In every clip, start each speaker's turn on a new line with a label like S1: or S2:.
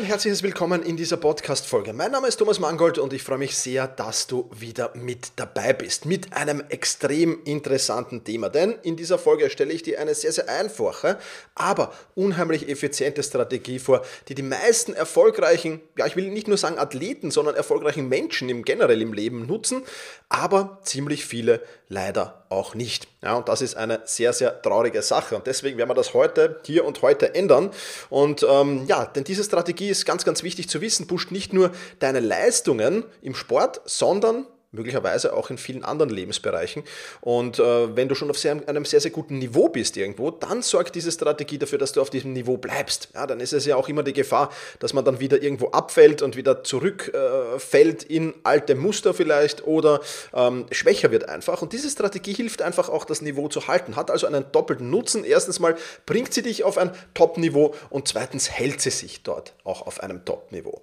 S1: Ein herzliches Willkommen in dieser Podcast-Folge. Mein Name ist Thomas Mangold und ich freue mich sehr, dass du wieder mit dabei bist. Mit einem extrem interessanten Thema. Denn in dieser Folge stelle ich dir eine sehr, sehr einfache, aber unheimlich effiziente Strategie vor, die die meisten erfolgreichen, ja, ich will nicht nur sagen Athleten, sondern erfolgreichen Menschen im generell im Leben nutzen, aber ziemlich viele leider auch nicht. Ja, und das ist eine sehr, sehr traurige Sache. Und deswegen werden wir das heute, hier und heute ändern. Und ähm, ja, denn diese Strategie ist ganz, ganz wichtig zu wissen, pusht nicht nur deine Leistungen im Sport, sondern möglicherweise auch in vielen anderen Lebensbereichen. Und äh, wenn du schon auf sehr, einem sehr, sehr guten Niveau bist irgendwo, dann sorgt diese Strategie dafür, dass du auf diesem Niveau bleibst. Ja, dann ist es ja auch immer die Gefahr, dass man dann wieder irgendwo abfällt und wieder zurückfällt äh, in alte Muster vielleicht oder ähm, schwächer wird einfach. Und diese Strategie hilft einfach auch, das Niveau zu halten, hat also einen doppelten Nutzen. Erstens mal bringt sie dich auf ein Top-Niveau und zweitens hält sie sich dort auch auf einem Top-Niveau.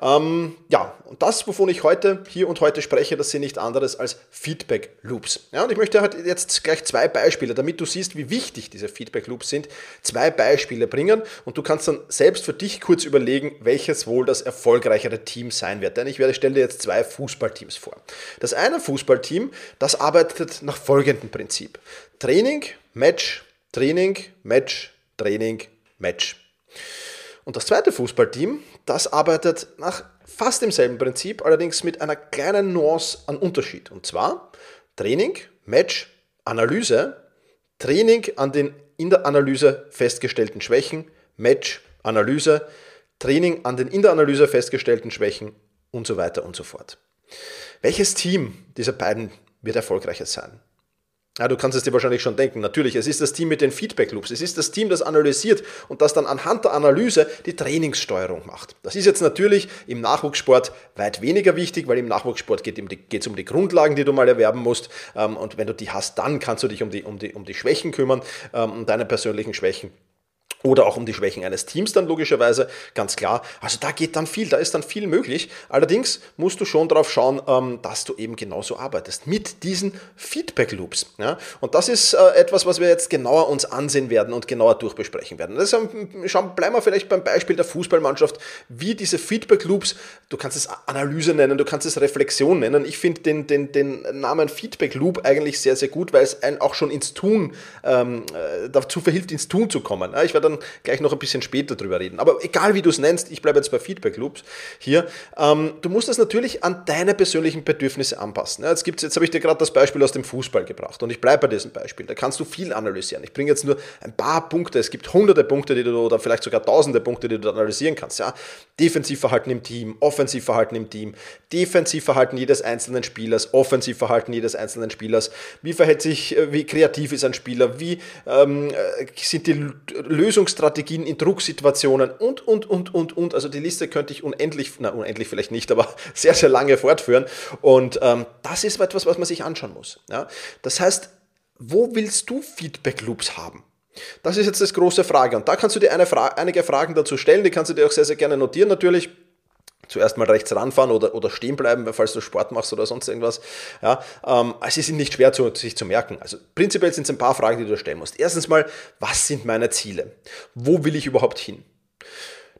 S1: Ähm, ja, und das, wovon ich heute, hier und heute spreche, das sind nicht anderes als Feedback Loops. Ja, und ich möchte halt jetzt gleich zwei Beispiele, damit du siehst, wie wichtig diese Feedback Loops sind, zwei Beispiele bringen und du kannst dann selbst für dich kurz überlegen, welches wohl das erfolgreichere Team sein wird. Denn ich werde stelle dir jetzt zwei Fußballteams vor. Das eine Fußballteam, das arbeitet nach folgendem Prinzip. Training, Match, Training, Match, Training, Match. Und das zweite Fußballteam, das arbeitet nach fast demselben Prinzip, allerdings mit einer kleinen Nuance an Unterschied. Und zwar Training, Match, Analyse, Training an den in der Analyse festgestellten Schwächen, Match, Analyse, Training an den in der Analyse festgestellten Schwächen und so weiter und so fort. Welches Team dieser beiden wird erfolgreicher sein? Ja, du kannst es dir wahrscheinlich schon denken. Natürlich, es ist das Team mit den Feedback Loops. Es ist das Team, das analysiert und das dann anhand der Analyse die Trainingssteuerung macht. Das ist jetzt natürlich im Nachwuchssport weit weniger wichtig, weil im Nachwuchssport geht es um die Grundlagen, die du mal erwerben musst. Ähm, und wenn du die hast, dann kannst du dich um die, um die, um die Schwächen kümmern, ähm, um deine persönlichen Schwächen oder auch um die Schwächen eines Teams dann logischerweise, ganz klar. Also da geht dann viel, da ist dann viel möglich. Allerdings musst du schon darauf schauen, ähm, dass du eben genauso arbeitest mit diesen Feedback Loops. Und das ist äh, etwas, was wir jetzt genauer uns ansehen werden und genauer durchbesprechen werden. Deshalb bleiben wir vielleicht beim Beispiel der Fußballmannschaft, wie diese Feedback Loops, du kannst es Analyse nennen, du kannst es Reflexion nennen. Ich finde den, den, den Namen Feedback Loop eigentlich sehr, sehr gut, weil es einen auch schon ins Tun, ähm, äh, dazu verhilft, ins Tun zu kommen. Ich werde dann gleich noch ein bisschen später drüber reden. Aber egal wie du es nennst, ich bleibe jetzt bei Feedback Loops hier. Ähm, du musst das natürlich an deine persönlichen Bedürfnisse anpassen. Ja, jetzt, gibt's, jetzt habe ich dir gerade das Beispiel aus dem Fußball gebracht und ich bleibe bei diesem Beispiel. Da kannst du viel analysieren. Ich bringe jetzt nur ein paar Punkte. Es gibt hunderte Punkte, die du oder vielleicht sogar tausende Punkte, die du analysieren kannst. Ja? Defensivverhalten im Team, Offensivverhalten im Team, Defensivverhalten jedes einzelnen Spielers, Offensivverhalten jedes einzelnen Spielers. Wie verhält sich, äh, wie kreativ ist ein Spieler? Wie ähm, äh, sind die Lösungen Lösungsstrategien in Drucksituationen und, und, und, und, und. Also die Liste könnte ich unendlich, na unendlich vielleicht nicht, aber sehr, sehr lange fortführen. Und ähm, das ist etwas, was man sich anschauen muss. Ja? Das heißt, wo willst du Feedback Loops haben? Das ist jetzt das große Frage. Und da kannst du dir eine Fra einige Fragen dazu stellen, die kannst du dir auch sehr, sehr gerne notieren natürlich zuerst mal rechts ranfahren oder, oder stehen bleiben, falls du Sport machst oder sonst irgendwas. Ja, ähm, also sind nicht schwer zu, sich zu merken. Also prinzipiell sind es ein paar Fragen, die du stellen musst. Erstens mal, was sind meine Ziele? Wo will ich überhaupt hin?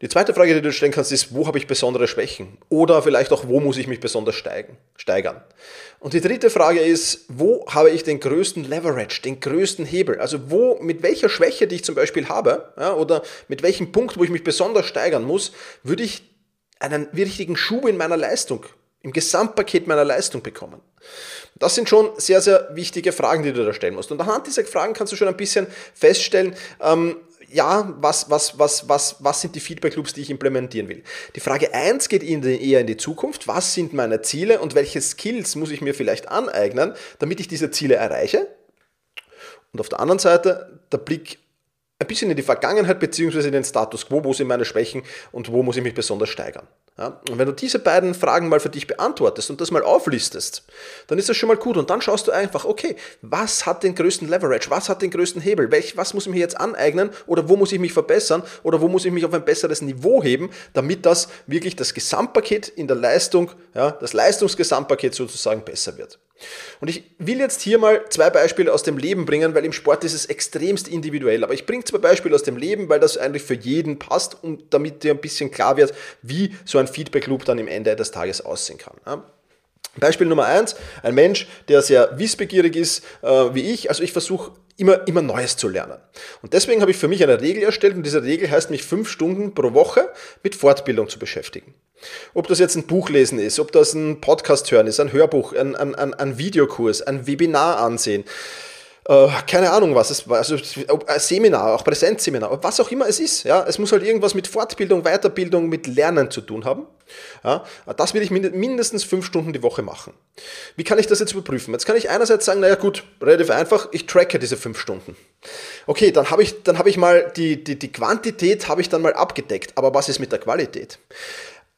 S1: Die zweite Frage, die du stellen kannst, ist, wo habe ich besondere Schwächen? Oder vielleicht auch, wo muss ich mich besonders steigen, steigern? Und die dritte Frage ist, wo habe ich den größten Leverage, den größten Hebel? Also wo, mit welcher Schwäche, die ich zum Beispiel habe, ja, oder mit welchem Punkt, wo ich mich besonders steigern muss, würde ich einen richtigen Schub in meiner Leistung, im Gesamtpaket meiner Leistung bekommen? Das sind schon sehr, sehr wichtige Fragen, die du da stellen musst. Und anhand dieser Fragen kannst du schon ein bisschen feststellen, ähm, ja, was, was, was, was, was sind die Feedback Loops, die ich implementieren will? Die Frage 1 geht in die, eher in die Zukunft. Was sind meine Ziele und welche Skills muss ich mir vielleicht aneignen, damit ich diese Ziele erreiche? Und auf der anderen Seite der Blick ein bisschen in die Vergangenheit beziehungsweise in den Status quo, wo sind meine Schwächen und wo muss ich mich besonders steigern. Ja? Und wenn du diese beiden Fragen mal für dich beantwortest und das mal auflistest, dann ist das schon mal gut. Und dann schaust du einfach, okay, was hat den größten Leverage? Was hat den größten Hebel? Welch, was muss ich mir jetzt aneignen? Oder wo muss ich mich verbessern? Oder wo muss ich mich auf ein besseres Niveau heben, damit das wirklich das Gesamtpaket in der Leistung, ja, das Leistungsgesamtpaket sozusagen besser wird. Und ich will jetzt hier mal zwei Beispiele aus dem Leben bringen, weil im Sport ist es extremst individuell. Aber ich bringe zwei Beispiele aus dem Leben, weil das eigentlich für jeden passt und damit dir ein bisschen klar wird, wie so ein Feedback Loop dann im Ende des Tages aussehen kann. Beispiel Nummer eins: ein Mensch, der sehr wissbegierig ist äh, wie ich. Also ich versuche immer, immer Neues zu lernen. Und deswegen habe ich für mich eine Regel erstellt und diese Regel heißt, mich fünf Stunden pro Woche mit Fortbildung zu beschäftigen. Ob das jetzt ein Buch lesen ist, ob das ein Podcast hören ist, ein Hörbuch, ein, ein, ein, ein Videokurs, ein Webinar ansehen, äh, keine Ahnung was es also ein Seminar, auch Präsenzseminar, was auch immer es ist. Ja, es muss halt irgendwas mit Fortbildung, Weiterbildung, mit Lernen zu tun haben. Ja, das will ich mindestens fünf Stunden die Woche machen. Wie kann ich das jetzt überprüfen? Jetzt kann ich einerseits sagen, naja gut, relativ einfach, ich tracke diese fünf Stunden. Okay, dann habe ich, habe ich mal die, die, die Quantität habe ich dann mal abgedeckt, aber was ist mit der Qualität?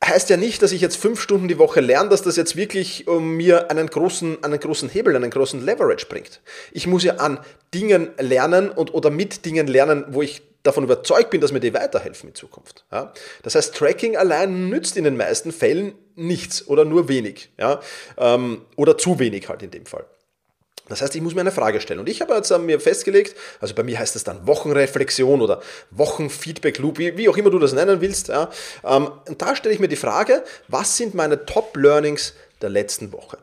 S1: Heißt ja nicht, dass ich jetzt fünf Stunden die Woche lerne, dass das jetzt wirklich um, mir einen großen, einen großen Hebel, einen großen Leverage bringt. Ich muss ja an Dingen lernen und oder mit Dingen lernen, wo ich davon überzeugt bin, dass mir die weiterhelfen in Zukunft. Ja? Das heißt, Tracking allein nützt in den meisten Fällen nichts oder nur wenig. Ja? Ähm, oder zu wenig halt in dem Fall. Das heißt, ich muss mir eine Frage stellen. Und ich habe jetzt mir festgelegt, also bei mir heißt das dann Wochenreflexion oder Wochenfeedback-Loop, wie, wie, auch immer du das nennen willst. Ja. Ähm, und da stelle ich mir die Frage, was sind meine Top-Learnings der letzten Woche?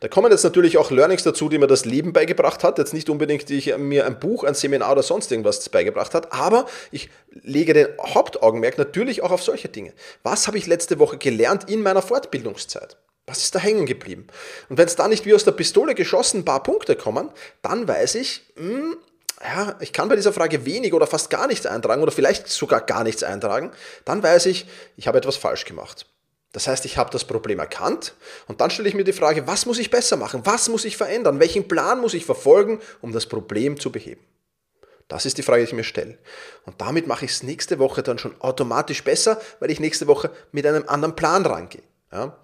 S1: Da kommen jetzt natürlich auch Learnings dazu, die mir das Leben beigebracht hat. Jetzt nicht unbedingt, die ich mir ein Buch, ein Seminar oder sonst irgendwas beigebracht hat, aber ich lege den Hauptaugenmerk natürlich auch auf solche Dinge. Was habe ich letzte Woche gelernt in meiner Fortbildungszeit? Was ist da hängen geblieben? Und wenn es da nicht wie aus der Pistole geschossen ein paar Punkte kommen, dann weiß ich, mh, hm, ja, ich kann bei dieser Frage wenig oder fast gar nichts eintragen oder vielleicht sogar gar nichts eintragen, dann weiß ich, ich habe etwas falsch gemacht. Das heißt, ich habe das Problem erkannt und dann stelle ich mir die Frage, was muss ich besser machen? Was muss ich verändern? Welchen Plan muss ich verfolgen, um das Problem zu beheben? Das ist die Frage, die ich mir stelle. Und damit mache ich es nächste Woche dann schon automatisch besser, weil ich nächste Woche mit einem anderen Plan rangehe. Ja?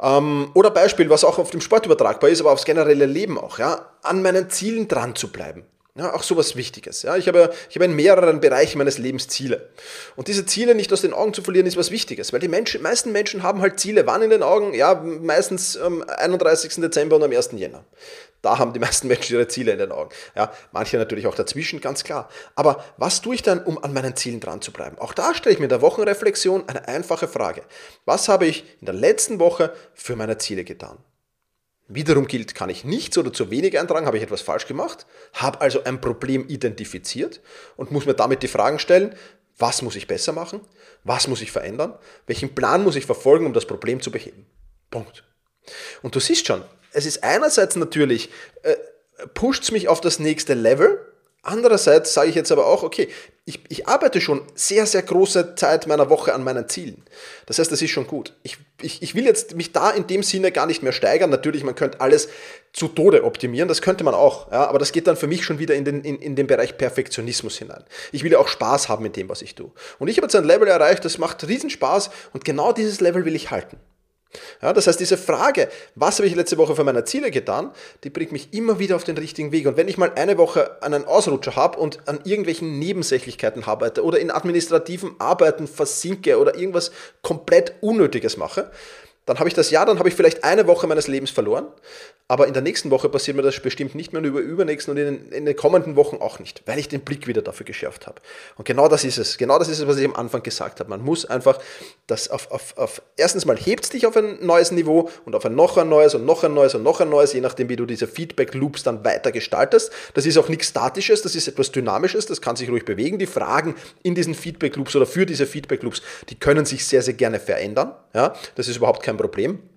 S1: Ähm, oder Beispiel, was auch auf dem Sport übertragbar ist, aber aufs generelle Leben auch, ja, an meinen Zielen dran zu bleiben. Ja, auch sowas Wichtiges. Ja, ich, habe, ich habe in mehreren Bereichen meines Lebens Ziele. Und diese Ziele nicht aus den Augen zu verlieren, ist was Wichtiges, weil die Menschen, meisten Menschen haben halt Ziele. Wann in den Augen? Ja, meistens am 31. Dezember und am 1. Jänner. Da haben die meisten Menschen ihre Ziele in den Augen. Ja, manche natürlich auch dazwischen, ganz klar. Aber was tue ich dann, um an meinen Zielen dran zu bleiben? Auch da stelle ich mir in der Wochenreflexion eine einfache Frage. Was habe ich in der letzten Woche für meine Ziele getan? Wiederum gilt, kann ich nichts oder zu wenig eintragen, habe ich etwas falsch gemacht, habe also ein Problem identifiziert und muss mir damit die Fragen stellen, was muss ich besser machen, was muss ich verändern, welchen Plan muss ich verfolgen, um das Problem zu beheben. Punkt. Und du siehst schon, es ist einerseits natürlich, äh, pusht mich auf das nächste Level, Andererseits sage ich jetzt aber auch, okay, ich, ich, arbeite schon sehr, sehr große Zeit meiner Woche an meinen Zielen. Das heißt, das ist schon gut. Ich, ich, ich will jetzt mich da in dem Sinne gar nicht mehr steigern. Natürlich, man könnte alles zu Tode optimieren, das könnte man auch. Ja, aber das geht dann für mich schon wieder in den, in, in den Bereich Perfektionismus hinein. Ich will ja auch Spaß haben mit dem, was ich tue. Und ich habe jetzt ein Level erreicht, das macht riesen Spaß und genau dieses Level will ich halten. Ja, das heißt, diese Frage, was habe ich letzte Woche für meine Ziele getan, die bringt mich immer wieder auf den richtigen Weg. Und wenn ich mal eine Woche einen Ausrutscher habe und an irgendwelchen Nebensächlichkeiten arbeite oder in administrativen Arbeiten versinke oder irgendwas komplett Unnötiges mache, dann habe ich das Jahr, dann habe ich vielleicht eine Woche meines Lebens verloren, aber in der nächsten Woche passiert mir das bestimmt nicht mehr und über übernächsten und in den, in den, kommenden Wochen auch nicht, weil ich den Blick wieder dafür geschärft habe. Und genau das ist es. Genau das ist es, was ich am Anfang gesagt habe. Man muss einfach das auf, auf, auf erstens mal hebt dich auf ein neues Niveau und auf ein noch ein neues und noch ein neues und noch ein neues, je nachdem, wie du diese Feedback-Loops dann weiter gestaltest. Das ist auch nichts Statisches, das ist etwas Dynamisches, das kann sich ruhig bewegen. Die Fragen in diesen Feedback-Loops oder für diese Feedback-Loops, die können sich sehr, sehr gerne verändern. Ja, das ist überhaupt kein Problem.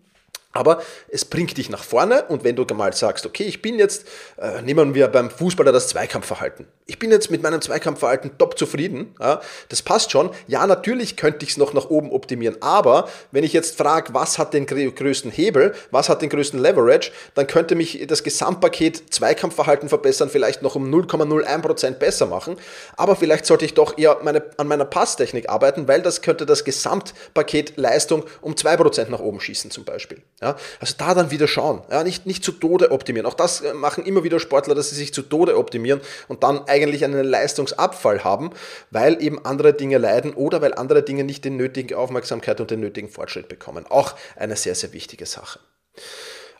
S1: Aber es bringt dich nach vorne und wenn du mal sagst, okay, ich bin jetzt, äh, nehmen wir beim Fußballer das Zweikampfverhalten. Ich bin jetzt mit meinem Zweikampfverhalten top zufrieden, ja, das passt schon. Ja, natürlich könnte ich es noch nach oben optimieren, aber wenn ich jetzt frage, was hat den größten Hebel, was hat den größten Leverage, dann könnte mich das Gesamtpaket Zweikampfverhalten verbessern, vielleicht noch um 0,01% besser machen. Aber vielleicht sollte ich doch eher meine, an meiner Passtechnik arbeiten, weil das könnte das Gesamtpaket Leistung um 2% nach oben schießen zum Beispiel. Ja, also da dann wieder schauen, ja, nicht, nicht zu Tode optimieren. Auch das äh, machen immer wieder Sportler, dass sie sich zu Tode optimieren und dann eigentlich einen Leistungsabfall haben, weil eben andere Dinge leiden oder weil andere Dinge nicht die nötige Aufmerksamkeit und den nötigen Fortschritt bekommen. Auch eine sehr, sehr wichtige Sache.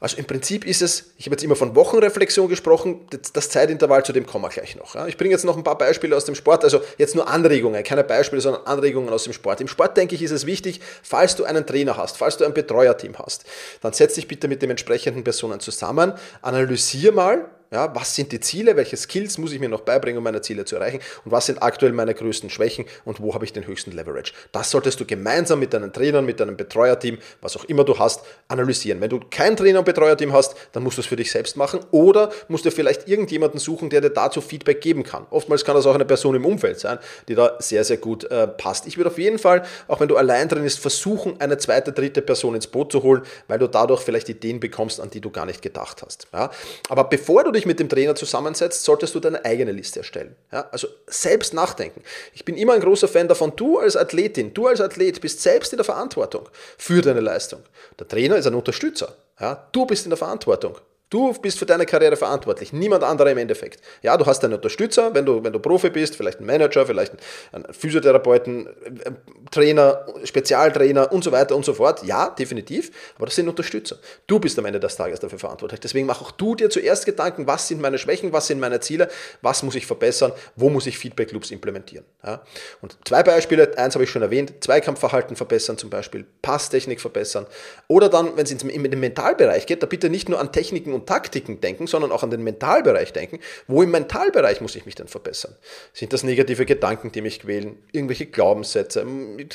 S1: Also im Prinzip ist es, ich habe jetzt immer von Wochenreflexion gesprochen, das Zeitintervall, zu dem kommen wir gleich noch. Ich bringe jetzt noch ein paar Beispiele aus dem Sport, also jetzt nur Anregungen, keine Beispiele, sondern Anregungen aus dem Sport. Im Sport, denke ich, ist es wichtig, falls du einen Trainer hast, falls du ein Betreuerteam hast, dann setz dich bitte mit den entsprechenden Personen zusammen, analysier mal, ja, was sind die Ziele? Welche Skills muss ich mir noch beibringen, um meine Ziele zu erreichen? Und was sind aktuell meine größten Schwächen und wo habe ich den höchsten Leverage? Das solltest du gemeinsam mit deinen Trainern, mit deinem Betreuerteam, was auch immer du hast, analysieren. Wenn du kein Trainer- und Betreuerteam hast, dann musst du es für dich selbst machen oder musst du vielleicht irgendjemanden suchen, der dir dazu Feedback geben kann. Oftmals kann das auch eine Person im Umfeld sein, die da sehr, sehr gut äh, passt. Ich würde auf jeden Fall, auch wenn du allein drin bist, versuchen, eine zweite, dritte Person ins Boot zu holen, weil du dadurch vielleicht Ideen bekommst, an die du gar nicht gedacht hast. Ja? Aber bevor du dich dich mit dem Trainer zusammensetzt, solltest du deine eigene Liste erstellen. Ja, also selbst nachdenken. Ich bin immer ein großer Fan davon, du als Athletin, du als Athlet bist selbst in der Verantwortung für deine Leistung. Der Trainer ist ein Unterstützer. Ja, du bist in der Verantwortung. Du bist für deine Karriere verantwortlich, niemand anderer im Endeffekt. Ja, du hast einen Unterstützer, wenn du, wenn du Profi bist, vielleicht einen Manager, vielleicht einen Physiotherapeuten, äh, Trainer, Spezialtrainer und so weiter und so fort. Ja, definitiv, aber das sind Unterstützer. Du bist am Ende des Tages dafür verantwortlich. Deswegen mach auch du dir zuerst Gedanken, was sind meine Schwächen, was sind meine Ziele, was muss ich verbessern, wo muss ich Feedback Loops implementieren. Ja? Und zwei Beispiele, eins habe ich schon erwähnt, Zweikampfverhalten verbessern zum Beispiel, Passtechnik verbessern oder dann, wenn es in den Mentalbereich geht, da bitte nicht nur an Techniken und Taktiken denken, sondern auch an den Mentalbereich denken. Wo im Mentalbereich muss ich mich denn verbessern? Sind das negative Gedanken, die mich quälen? Irgendwelche Glaubenssätze?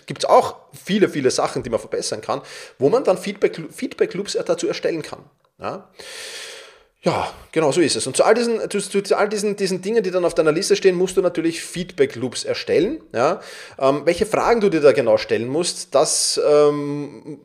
S1: Gibt es auch viele, viele Sachen, die man verbessern kann, wo man dann Feedback, Feedback Loops dazu erstellen kann. Ja? Ja, genau so ist es. Und zu all diesen, zu, zu all diesen, diesen Dingen, die dann auf deiner Liste stehen, musst du natürlich Feedback-Loops erstellen. Ja? Ähm, welche Fragen du dir da genau stellen musst, das ähm,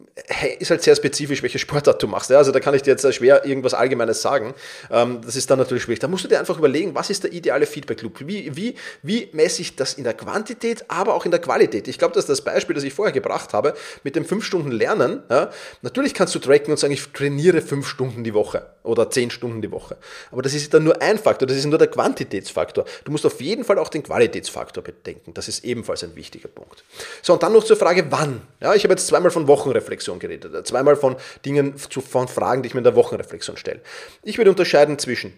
S1: ist halt sehr spezifisch, welche Sportart du machst. Ja? Also da kann ich dir jetzt schwer irgendwas Allgemeines sagen. Ähm, das ist dann natürlich schwierig. Da musst du dir einfach überlegen, was ist der ideale Feedback-Loop? Wie, wie, wie messe ich das in der Quantität, aber auch in der Qualität? Ich glaube, dass das Beispiel, das ich vorher gebracht habe, mit dem 5 Stunden Lernen, ja? natürlich kannst du tracken und sagen, ich trainiere 5 Stunden die Woche oder 10 Stunden die Woche. Aber das ist dann nur ein Faktor, das ist nur der Quantitätsfaktor. Du musst auf jeden Fall auch den Qualitätsfaktor bedenken. Das ist ebenfalls ein wichtiger Punkt. So, und dann noch zur Frage, wann. Ja, ich habe jetzt zweimal von Wochenreflexion geredet, zweimal von Dingen, von Fragen, die ich mir in der Wochenreflexion stelle. Ich würde unterscheiden zwischen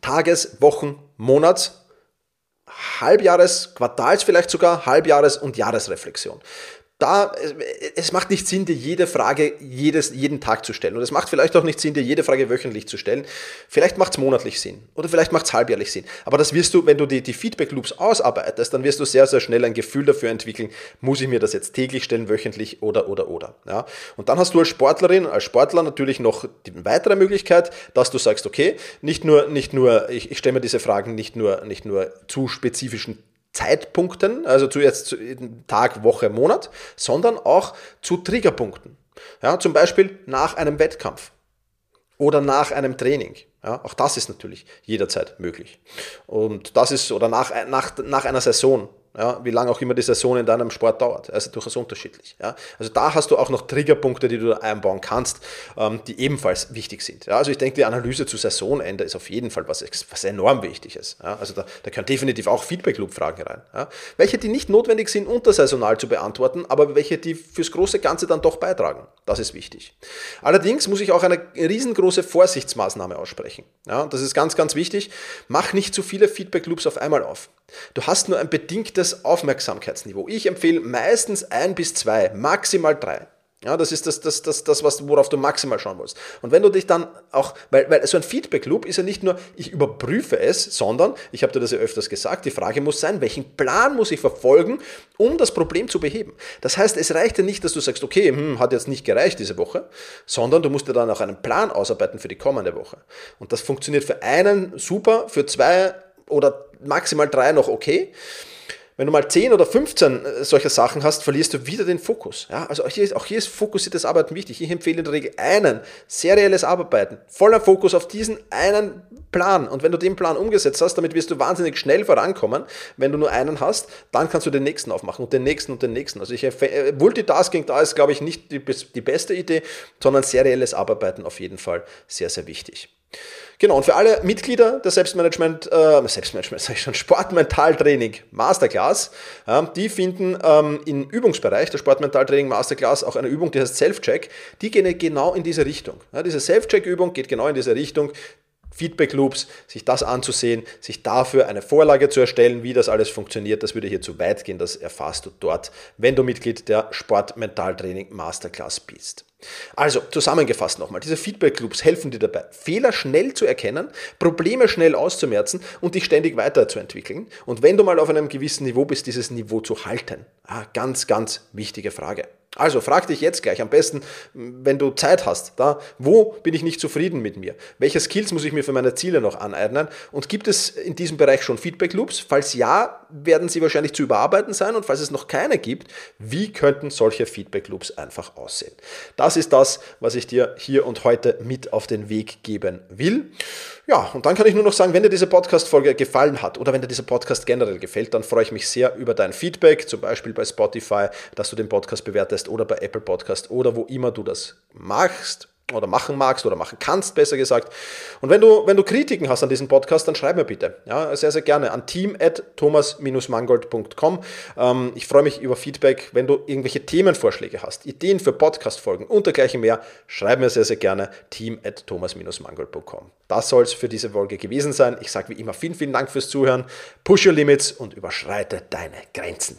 S1: Tages-, Wochen-, Monats-, Halbjahres-, Quartals vielleicht sogar, Halbjahres- und Jahresreflexion da, es macht nicht Sinn, dir jede Frage jedes, jeden Tag zu stellen. Und es macht vielleicht auch nicht Sinn, dir jede Frage wöchentlich zu stellen. Vielleicht macht es monatlich Sinn oder vielleicht macht es halbjährlich Sinn. Aber das wirst du, wenn du die, die Feedback Loops ausarbeitest, dann wirst du sehr, sehr schnell ein Gefühl dafür entwickeln, muss ich mir das jetzt täglich stellen, wöchentlich oder, oder, oder. Ja? Und dann hast du als Sportlerin, als Sportler natürlich noch die weitere Möglichkeit, dass du sagst, okay, nicht nur, nicht nur, ich, ich stelle mir diese Fragen nicht nur, nicht nur zu spezifischen Zeitpunkten, also zu jetzt zu Tag, Woche, Monat, sondern auch zu Triggerpunkten. Ja, zum Beispiel nach einem Wettkampf oder nach einem Training. Ja, auch das ist natürlich jederzeit möglich. Und das ist, oder nach, nach, nach einer Saison ja, wie lange auch immer die Saison in deinem Sport dauert. Also durchaus unterschiedlich. Ja. Also da hast du auch noch Triggerpunkte, die du einbauen kannst, ähm, die ebenfalls wichtig sind. Ja. Also ich denke, die Analyse zu Saisonende ist auf jeden Fall was, was enorm wichtig ist. Ja. Also da, da können definitiv auch Feedback-Loop-Fragen rein. Ja. Welche, die nicht notwendig sind, untersaisonal zu beantworten, aber welche, die fürs große Ganze dann doch beitragen. Das ist wichtig. Allerdings muss ich auch eine riesengroße Vorsichtsmaßnahme aussprechen. Ja. Das ist ganz, ganz wichtig. Mach nicht zu viele Feedback-Loops auf einmal auf. Du hast nur ein bedingtes Aufmerksamkeitsniveau. Ich empfehle meistens ein bis zwei, maximal drei. Ja, das ist das, das, das, das was, worauf du maximal schauen musst. Und wenn du dich dann auch, weil, weil so ein Feedback-Loop ist ja nicht nur, ich überprüfe es, sondern, ich habe dir das ja öfters gesagt, die Frage muss sein, welchen Plan muss ich verfolgen, um das Problem zu beheben. Das heißt, es reicht ja nicht, dass du sagst, okay, hm, hat jetzt nicht gereicht diese Woche, sondern du musst dir dann auch einen Plan ausarbeiten für die kommende Woche. Und das funktioniert für einen super, für zwei oder maximal drei noch okay. Wenn du mal 10 oder 15 äh, solcher Sachen hast, verlierst du wieder den Fokus. Ja, also auch hier, ist, auch hier ist fokussiertes Arbeiten wichtig. Ich empfehle in der Regel einen, serielles Arbeiten, voller Fokus auf diesen einen Plan. Und wenn du den Plan umgesetzt hast, damit wirst du wahnsinnig schnell vorankommen. Wenn du nur einen hast, dann kannst du den nächsten aufmachen und den nächsten und den nächsten. Also ich, äh, Multitasking da ist, glaube ich, nicht die, die beste Idee, sondern serielles Arbeiten auf jeden Fall sehr, sehr wichtig. Genau, und für alle Mitglieder der Selbstmanagement, äh, Selbstmanagement, sag ich schon, Sportmentaltraining Masterclass, äh, die finden ähm, im Übungsbereich der Sportmentaltraining Masterclass auch eine Übung, die heißt Self-Check. Die gehen genau in diese Richtung. Ja, diese Self-Check-Übung geht genau in diese Richtung. Feedback Loops, sich das anzusehen, sich dafür eine Vorlage zu erstellen, wie das alles funktioniert, das würde hier zu weit gehen, das erfährst du dort, wenn du Mitglied der Sportmentaltraining Masterclass bist. Also zusammengefasst nochmal, diese Feedback Loops helfen dir dabei, Fehler schnell zu erkennen, Probleme schnell auszumerzen und dich ständig weiterzuentwickeln. Und wenn du mal auf einem gewissen Niveau bist, dieses Niveau zu halten. Ah, ganz, ganz wichtige Frage. Also frag dich jetzt gleich am besten, wenn du Zeit hast, da, wo bin ich nicht zufrieden mit mir? Welche Skills muss ich mir für meine Ziele noch aneignen? Und gibt es in diesem Bereich schon Feedback Loops? Falls ja, werden sie wahrscheinlich zu überarbeiten sein und falls es noch keine gibt, wie könnten solche Feedback Loops einfach aussehen? Das ist das, was ich dir hier und heute mit auf den Weg geben will. Ja, und dann kann ich nur noch sagen, wenn dir diese Podcast-Folge gefallen hat oder wenn dir dieser Podcast generell gefällt, dann freue ich mich sehr über dein Feedback, zum Beispiel bei Spotify, dass du den Podcast bewertest oder bei Apple Podcast oder wo immer du das machst oder machen magst oder machen kannst, besser gesagt. Und wenn du, wenn du Kritiken hast an diesem Podcast, dann schreib mir bitte. Ja, sehr, sehr gerne an team.thomas-mangold.com. Ähm, ich freue mich über Feedback. Wenn du irgendwelche Themenvorschläge hast, Ideen für Podcast-Folgen und dergleichen mehr, schreib mir sehr, sehr gerne team.thomas-mangold.com. Das soll es für diese Folge gewesen sein. Ich sage wie immer vielen, vielen Dank fürs Zuhören. Push your limits und überschreite deine Grenzen.